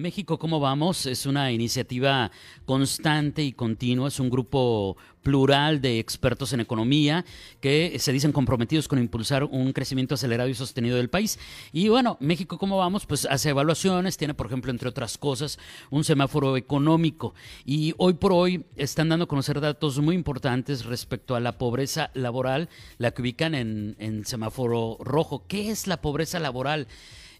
México, ¿cómo vamos? Es una iniciativa constante y continua. Es un grupo plural de expertos en economía que se dicen comprometidos con impulsar un crecimiento acelerado y sostenido del país. Y bueno, México, ¿cómo vamos? Pues hace evaluaciones, tiene, por ejemplo, entre otras cosas, un semáforo económico. Y hoy por hoy están dando a conocer datos muy importantes respecto a la pobreza laboral, la que ubican en, en semáforo rojo. ¿Qué es la pobreza laboral?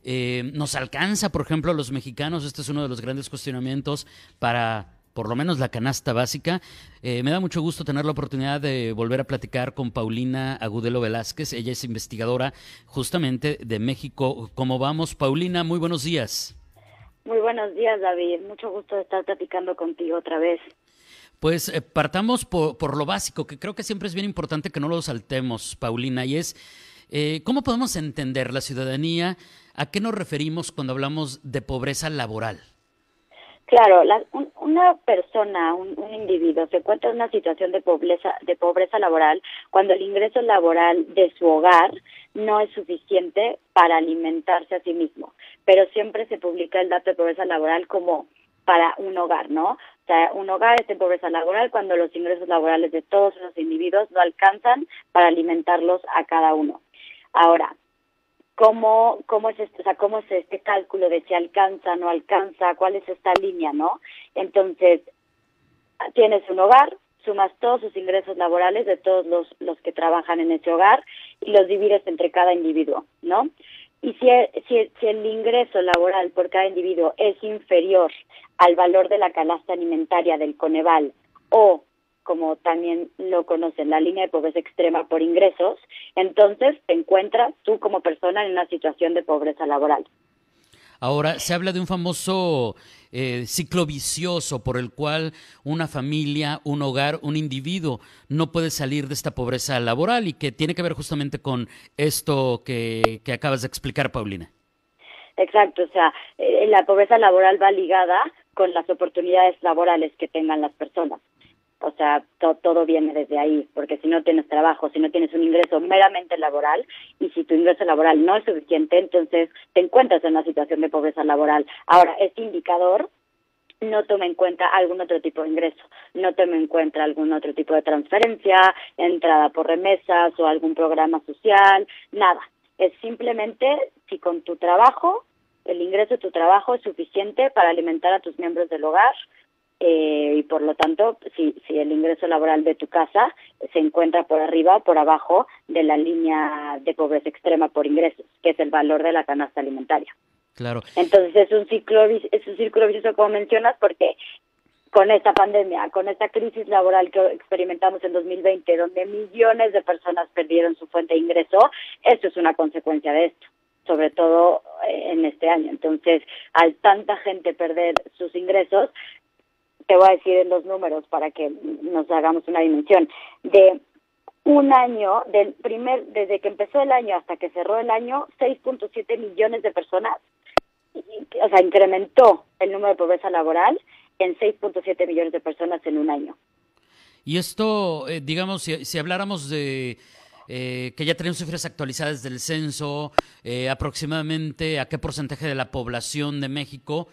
Eh, ¿Nos alcanza, por ejemplo, a los mexicanos? Este es uno de los grandes cuestionamientos para por lo menos la canasta básica. Eh, me da mucho gusto tener la oportunidad de volver a platicar con Paulina Agudelo Velázquez. Ella es investigadora justamente de México. ¿Cómo vamos? Paulina, muy buenos días. Muy buenos días, David. Mucho gusto de estar platicando contigo otra vez. Pues eh, partamos por, por, lo básico, que creo que siempre es bien importante que no lo saltemos, Paulina, y es eh, cómo podemos entender la ciudadanía ¿A qué nos referimos cuando hablamos de pobreza laboral? Claro, la, una persona, un, un, individuo se encuentra en una situación de pobreza, de pobreza laboral cuando el ingreso laboral de su hogar no es suficiente para alimentarse a sí mismo. Pero siempre se publica el dato de pobreza laboral como para un hogar, ¿no? O sea, un hogar es de pobreza laboral cuando los ingresos laborales de todos esos individuos no alcanzan para alimentarlos a cada uno. Ahora, cómo, cómo es este, o sea, cómo es este cálculo de si alcanza, no alcanza, cuál es esta línea, ¿no? Entonces, tienes un hogar, sumas todos sus ingresos laborales de todos los, los que trabajan en ese hogar y los divides entre cada individuo, ¿no? Y si, si, si el ingreso laboral por cada individuo es inferior al valor de la canasta alimentaria del Coneval o como también lo conocen, la línea de pobreza extrema por ingresos, entonces te encuentras tú como persona en una situación de pobreza laboral. Ahora, se habla de un famoso eh, ciclo vicioso por el cual una familia, un hogar, un individuo no puede salir de esta pobreza laboral y que tiene que ver justamente con esto que, que acabas de explicar, Paulina. Exacto, o sea, eh, la pobreza laboral va ligada con las oportunidades laborales que tengan las personas o sea, todo viene desde ahí, porque si no tienes trabajo, si no tienes un ingreso meramente laboral, y si tu ingreso laboral no es suficiente, entonces te encuentras en una situación de pobreza laboral. Ahora, este indicador no toma en cuenta algún otro tipo de ingreso, no toma en cuenta algún otro tipo de transferencia, entrada por remesas o algún programa social, nada. Es simplemente si con tu trabajo, el ingreso de tu trabajo es suficiente para alimentar a tus miembros del hogar, eh, y por lo tanto, si, si el ingreso laboral de tu casa se encuentra por arriba o por abajo de la línea de pobreza extrema por ingresos, que es el valor de la canasta alimentaria. Claro. Entonces es un ciclo es un círculo vicioso como mencionas porque con esta pandemia, con esta crisis laboral que experimentamos en 2020, donde millones de personas perdieron su fuente de ingreso, esto es una consecuencia de esto sobre todo eh, en este año. Entonces, al tanta gente perder sus ingresos, te voy a decir los números para que nos hagamos una dimensión. De un año, del primer, desde que empezó el año hasta que cerró el año, 6.7 millones de personas, o sea, incrementó el número de pobreza laboral en 6.7 millones de personas en un año. Y esto, eh, digamos, si, si, habláramos de eh, que ya tenemos cifras actualizadas del censo, eh, aproximadamente a qué porcentaje de la población de México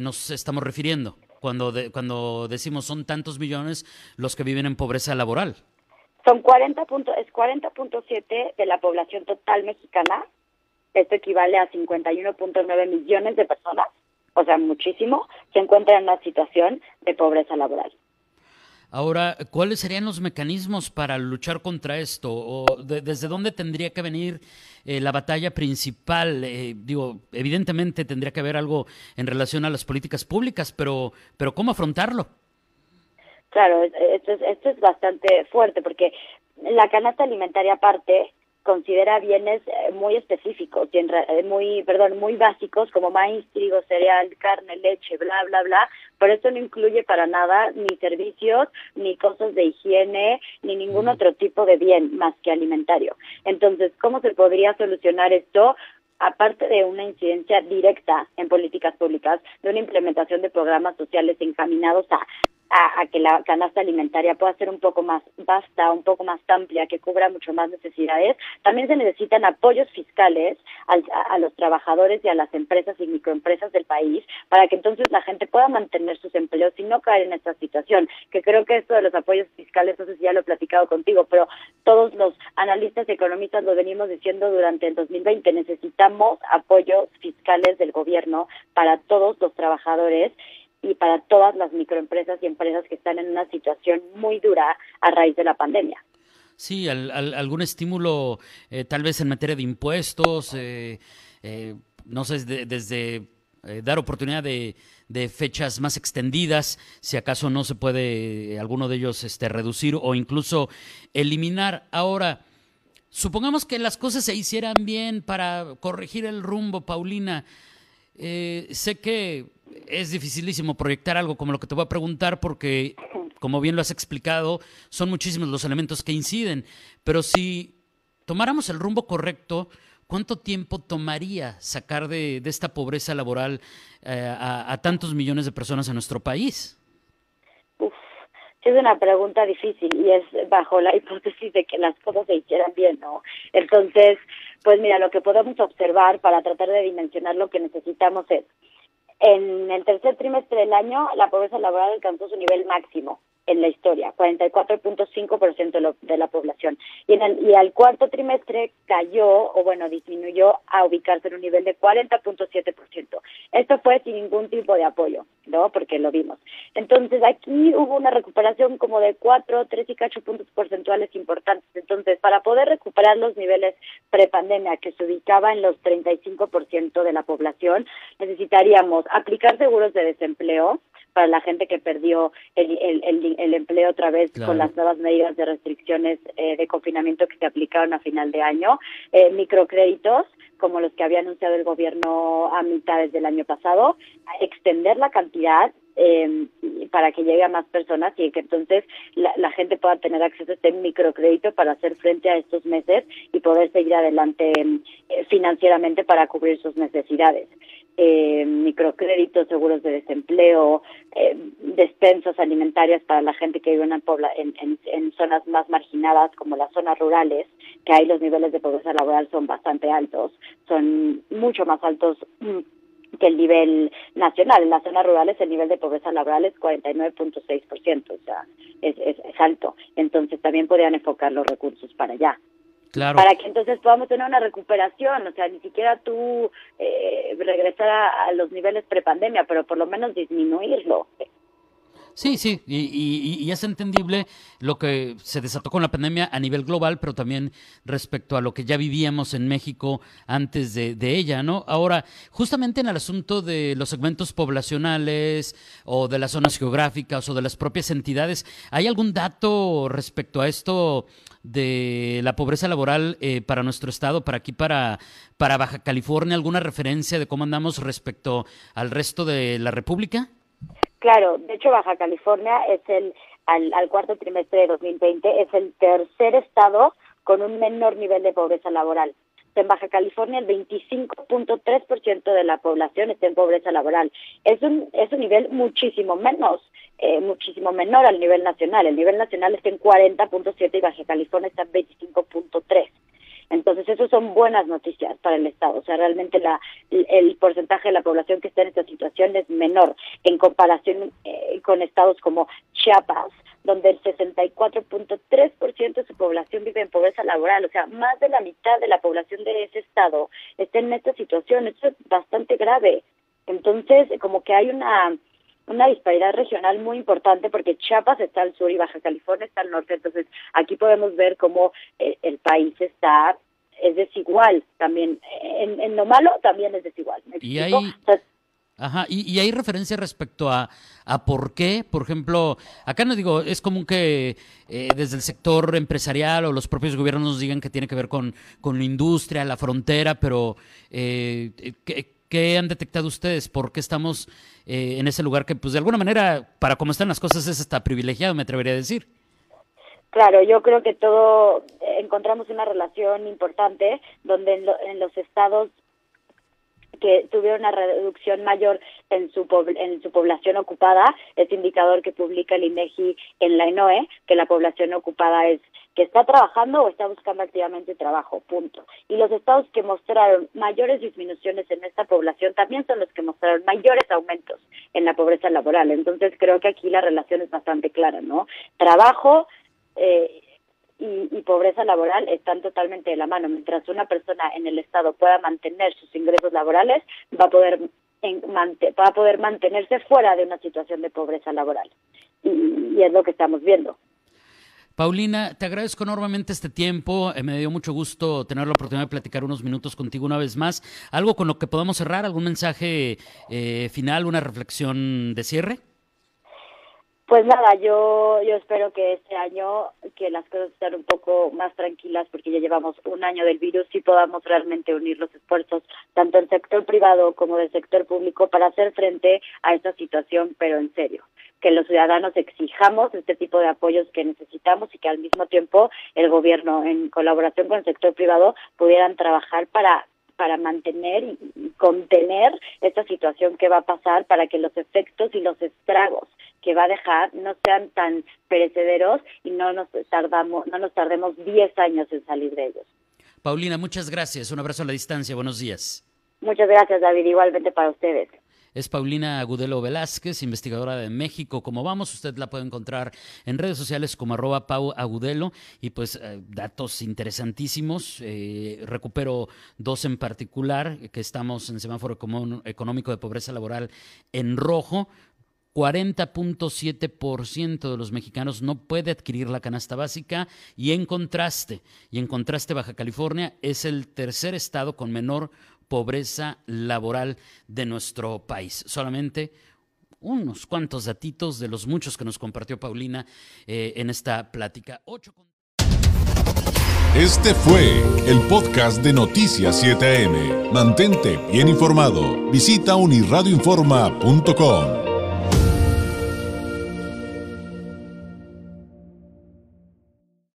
nos estamos refiriendo cuando, cuando decimos son tantos millones los que viven en pobreza laboral. Son 40 punto, es 40.7 de la población total mexicana. Esto equivale a 51.9 millones de personas, o sea, muchísimo, se encuentran en una situación de pobreza laboral. Ahora, ¿cuáles serían los mecanismos para luchar contra esto? ¿O ¿Desde dónde tendría que venir eh, la batalla principal? Eh, digo, evidentemente tendría que haber algo en relación a las políticas públicas, pero, pero ¿cómo afrontarlo? Claro, esto es, esto es bastante fuerte porque la canasta alimentaria aparte considera bienes eh, muy específicos, eh, muy, perdón, muy básicos como maíz, trigo, cereal, carne, leche, bla, bla, bla. Por eso no incluye para nada ni servicios, ni cosas de higiene, ni ningún otro tipo de bien más que alimentario. Entonces, ¿cómo se podría solucionar esto? aparte de una incidencia directa en políticas públicas, de una implementación de programas sociales encaminados a a, que la canasta alimentaria pueda ser un poco más vasta, un poco más amplia, que cubra mucho más necesidades. También se necesitan apoyos fiscales a, los trabajadores y a las empresas y microempresas del país para que entonces la gente pueda mantener sus empleos y no caer en esta situación. Que creo que esto de los apoyos fiscales, no sé si ya lo he platicado contigo, pero todos los analistas y economistas lo venimos diciendo durante el 2020. Necesitamos apoyos fiscales del gobierno para todos los trabajadores y para todas las microempresas y empresas que están en una situación muy dura a raíz de la pandemia. Sí, algún estímulo eh, tal vez en materia de impuestos, eh, eh, no sé, desde dar oportunidad de, fechas más extendidas, si acaso no se puede alguno de ellos este, reducir o incluso eliminar. Ahora, supongamos que las cosas se hicieran bien para corregir el rumbo, Paulina. sé que es dificilísimo proyectar algo como lo que te voy a preguntar porque, como bien lo has explicado, son muchísimos los elementos que inciden. Pero si tomáramos el rumbo correcto, ¿cuánto tiempo tomaría sacar de, esta pobreza laboral eh, a, tantos millones de personas en nuestro país? Es una pregunta difícil y es bajo la hipótesis de que las cosas se hicieran bien, ¿no? Entonces, pues mira, lo que podemos observar para tratar de dimensionar lo que necesitamos es en el tercer trimestre del año, la pobreza laboral alcanzó su nivel máximo en la historia, 44.5% de, la población. Y, en el, y al cuarto trimestre cayó, o bueno, disminuyó a ubicarse en un nivel de 40.7%. Esto fue sin ningún tipo de apoyo, ¿no? Porque lo vimos. Entonces, aquí hubo una recuperación como de 4, 3 y 8 puntos porcentuales importantes. Entonces, para poder recuperar los niveles prepandemia, que se ubicaba en los 35% de la población, necesitaríamos aplicar seguros de desempleo, para la gente que perdió el, el, el, empleo otra vez con las nuevas medidas de restricciones eh, de confinamiento que se aplicaron a final de año, eh, microcréditos como los que había anunciado el gobierno a mitades del año pasado, extender la cantidad eh, para que llegue a más personas y que entonces la, la, gente pueda tener acceso a este microcrédito para hacer frente a estos meses y poder seguir adelante eh, financieramente para cubrir sus necesidades eh, microcréditos, seguros de desempleo, eh, despensas alimentarias para la gente que vive en, en, en, zonas más marginadas como las zonas rurales, que ahí los niveles de pobreza laboral son bastante altos, son mucho más altos mm, que el nivel nacional. En las zonas rurales el nivel de pobreza laboral es 49.6%, o sea, es, es alto. Entonces también podrían enfocar los recursos para allá. Para que entonces podamos tener una recuperación, o sea, ni siquiera tú eh, regresar a, los niveles prepandemia, pero por lo menos disminuirlo. Sí, sí, y, es entendible lo que se desató con la pandemia a nivel global, pero también respecto a lo que ya vivíamos en México antes de, de, ella, ¿no? Ahora, justamente en el asunto de los segmentos poblacionales o de las zonas geográficas o de las propias entidades, ¿hay algún dato respecto a esto de la pobreza laboral eh, para nuestro estado, para aquí, para, para Baja California? ¿Alguna referencia de cómo andamos respecto al resto de la República? Claro, de hecho Baja California es el, al, cuarto trimestre de 2020, es el tercer estado con un menor nivel de pobreza laboral. En Baja California el 25.3% de la población está en pobreza laboral. Es un, es un nivel muchísimo menos, eh, muchísimo menor al nivel nacional. El nivel nacional está en 40.7 y Baja California está en 25.3. Entonces, eso son buenas noticias para el Estado. O sea, realmente la, el porcentaje de la población que está en esta situación es menor en comparación eh, con estados como Chiapas, donde el 64.3% de su población vive en pobreza laboral, o sea, más de la mitad de la población de ese estado está en esta situación, esto es bastante grave. Entonces, como que hay una una disparidad regional muy importante porque Chiapas está al sur y Baja California está al norte, entonces aquí podemos ver cómo eh, el país está es desigual también. En, en lo malo también es desigual. Y hay Ajá, y, hay referencia respecto a, a por qué, por ejemplo, acá no digo, es común que eh, desde el sector empresarial o los propios gobiernos nos digan que tiene que ver con, con la industria, la frontera, pero eh, ¿qué, han detectado ustedes? ¿Por qué estamos eh, en ese lugar que, pues de alguna manera, para cómo están las cosas, es hasta privilegiado, me atrevería a decir? Claro, yo creo que todo encontramos una relación importante donde en, en los estados que tuvieron una reducción mayor en su en su población ocupada, este indicador que publica el INEGI en la ENOE, que la población ocupada es que está trabajando o está buscando activamente trabajo, punto. Y los estados que mostraron mayores disminuciones en esta población también son los que mostraron mayores aumentos en la pobreza laboral. Entonces creo que aquí la relación es bastante clara, ¿no? Trabajo eh, y, pobreza laboral están totalmente de la mano. Mientras una persona en el estado pueda mantener sus ingresos laborales, va a poder va a poder mantenerse fuera de una situación de pobreza laboral. y es lo que estamos viendo. Paulina, te agradezco enormemente este tiempo. Eh, me dio mucho gusto tener la oportunidad de platicar unos minutos contigo una vez más. ¿Algo con lo que podamos cerrar? ¿Algún mensaje eh, final, una reflexión de cierre? Pues nada, yo, yo espero que este año que las cosas estén un poco más tranquilas porque ya llevamos un año del virus y podamos realmente unir los esfuerzos tanto del sector privado como del sector público para hacer frente a esta situación, pero en serio que los ciudadanos exijamos este tipo de apoyos que necesitamos y que al mismo tiempo el gobierno, en colaboración con el sector privado, pudieran trabajar para para mantener y contener esta situación que va a pasar para que los efectos y los estragos que va a dejar no sean tan perecederos y no nos tardamos no nos tardemos 10 años en salir de ellos. Paulina, muchas gracias. Un abrazo a la distancia. Buenos días. Muchas gracias, David. Igualmente para ustedes es Paulina Agudelo Velázquez, investigadora de México. Como vamos, usted la puede encontrar en redes sociales como arroba Pau Agudelo y pues eh, datos interesantísimos. Eh, recupero dos en particular, que estamos en semáforo económico de pobreza laboral en rojo. 40.7% de los mexicanos no puede adquirir la canasta básica y en contraste, y en contraste Baja California es el tercer estado con menor pobreza laboral de nuestro país. Solamente unos cuantos datitos de los muchos que nos compartió Paulina eh, en esta plática. Este fue el podcast de Noticias 7am. Mantente bien informado. Visita unirradioinforma.com.